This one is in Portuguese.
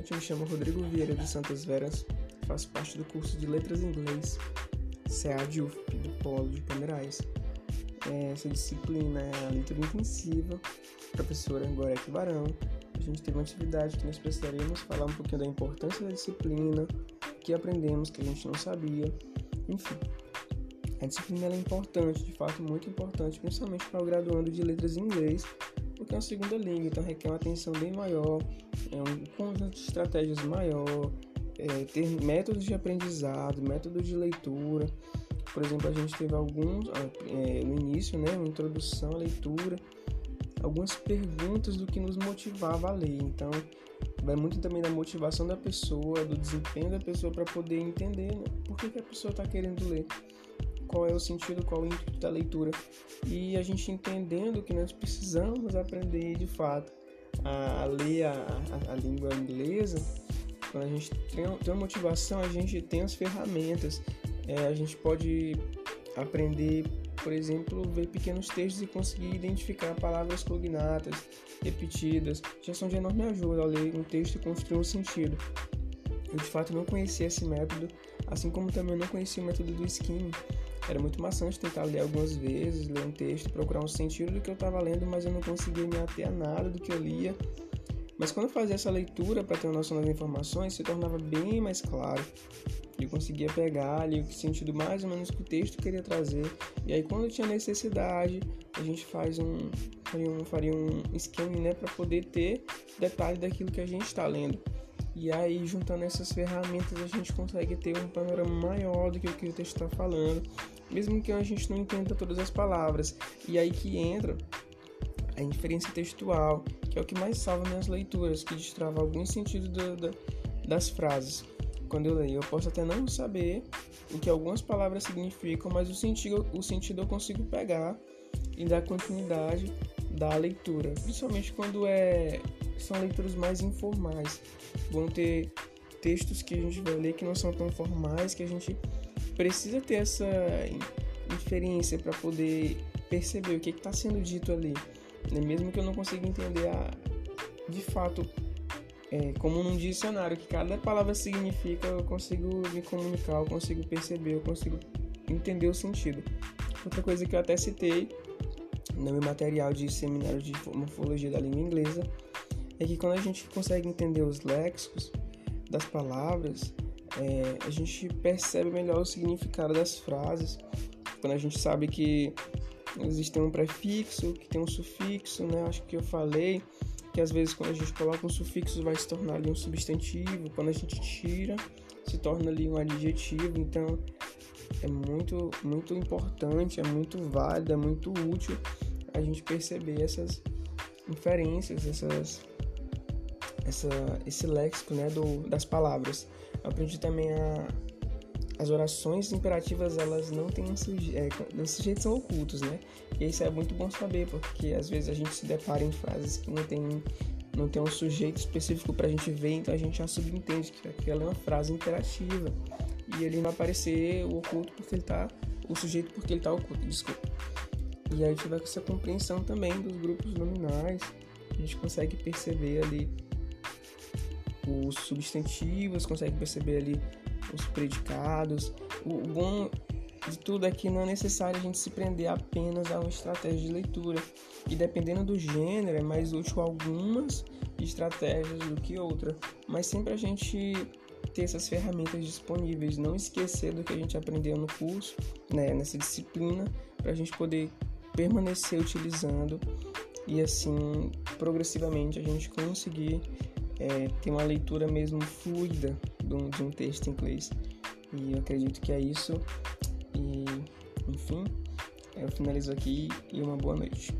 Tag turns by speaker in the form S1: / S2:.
S1: noite, me chamo Rodrigo Vieira de Santas Veras, faço parte do curso de Letras em Inglês, CEAD UFP, do Polo de Palmeirais. É, essa disciplina é a leitura intensiva, professora Gorek Barão. A gente teve uma atividade que nós precisaríamos falar um pouquinho da importância da disciplina, que aprendemos que a gente não sabia, enfim. A disciplina é importante, de fato muito importante, principalmente para o graduando de letras em inglês, porque é uma segunda língua, então requer uma atenção bem maior, é um conjunto de estratégias maior, é, ter métodos de aprendizado, métodos de leitura. Por exemplo, a gente teve alguns ah, é, no início, né, uma introdução à leitura, algumas perguntas do que nos motivava a ler. Então, vai muito também da motivação da pessoa, do desempenho da pessoa para poder entender né, por que, que a pessoa está querendo ler qual é o sentido, qual é o intuito da leitura. E a gente entendendo que nós precisamos aprender de fato a, ler a, a, a língua inglesa, quando a gente tem, tem uma motivação, a gente tem as ferramentas. É, a gente pode aprender, por exemplo, ver pequenos textos e conseguir identificar palavras cognatas, repetidas. Já são de enorme ajuda ao ler um texto e construir um sentido. Eu de fato não conhecia esse método, assim como também não conhecia o método do skimming. Era muito maçante tentar ler algumas vezes, ler um texto, procurar um sentido do que eu estava lendo, mas eu não conseguia me ater a nada do que eu lia. Mas quando eu fazia essa leitura para ter uma noção das informações, se tornava bem mais claro. Eu conseguia pegar ali o sentido mais ou menos que o texto queria trazer. E aí quando tinha necessidade, a gente faz um faria um, faria um esquema né, para poder ter detalhe daquilo que a gente está lendo. E aí, juntando essas ferramentas, a gente consegue ter um panorama maior do que o que o texto está falando mesmo que a gente não entenda todas as palavras. E aí que entra a inferência textual, que é o que mais salva minhas leituras, que destrava algum sentido do, do, das frases. Quando eu leio, eu posso até não saber o que algumas palavras significam, mas o sentido, o sentido eu consigo pegar e dar continuidade da leitura, principalmente quando é, são leituras mais informais. Vão ter textos que a gente vai ler que não são tão formais, que a gente precisa ter essa inferência para poder perceber o que está sendo dito ali. Né? Mesmo que eu não consiga entender a, de fato, é, como num dicionário, que cada palavra significa, eu consigo me comunicar, eu consigo perceber, eu consigo entender o sentido. Outra coisa que eu até citei no meu material de seminário de morfologia da língua inglesa é que quando a gente consegue entender os léxicos das palavras, é, a gente percebe melhor o significado das frases. Quando a gente sabe que existe um prefixo, que tem um sufixo, né? Acho que eu falei que às vezes quando a gente coloca um sufixo vai se tornar ali um substantivo, quando a gente tira se torna ali um adjetivo, então é muito muito importante, é muito válido, é muito útil a gente perceber essas inferências, essas essa, esse léxico né, do, das palavras. Eu aprendi também a as orações imperativas elas não têm um é, os são ocultos, né? E isso é muito bom saber porque às vezes a gente se depara em frases que não tem não tem um sujeito específico para a gente ver, então a gente já subentende que aquela é uma frase imperativa e ele vai aparecer o oculto porque ele tá o sujeito porque ele tá oculto, desculpa. E aí a gente vai com essa compreensão também dos grupos nominais, a gente consegue perceber ali os substantivos, consegue perceber ali os predicados. O bom de tudo é que não é necessário a gente se prender apenas a uma estratégia de leitura. E dependendo do gênero, é mais útil algumas estratégias do que outra. Mas sempre a gente ter essas ferramentas disponíveis, não esquecer do que a gente aprendeu no curso, né, nessa disciplina, para a gente poder permanecer utilizando e assim progressivamente a gente conseguir é, ter uma leitura mesmo fluida de um, de um texto em inglês. E eu acredito que é isso. E, enfim, eu finalizo aqui e uma boa noite.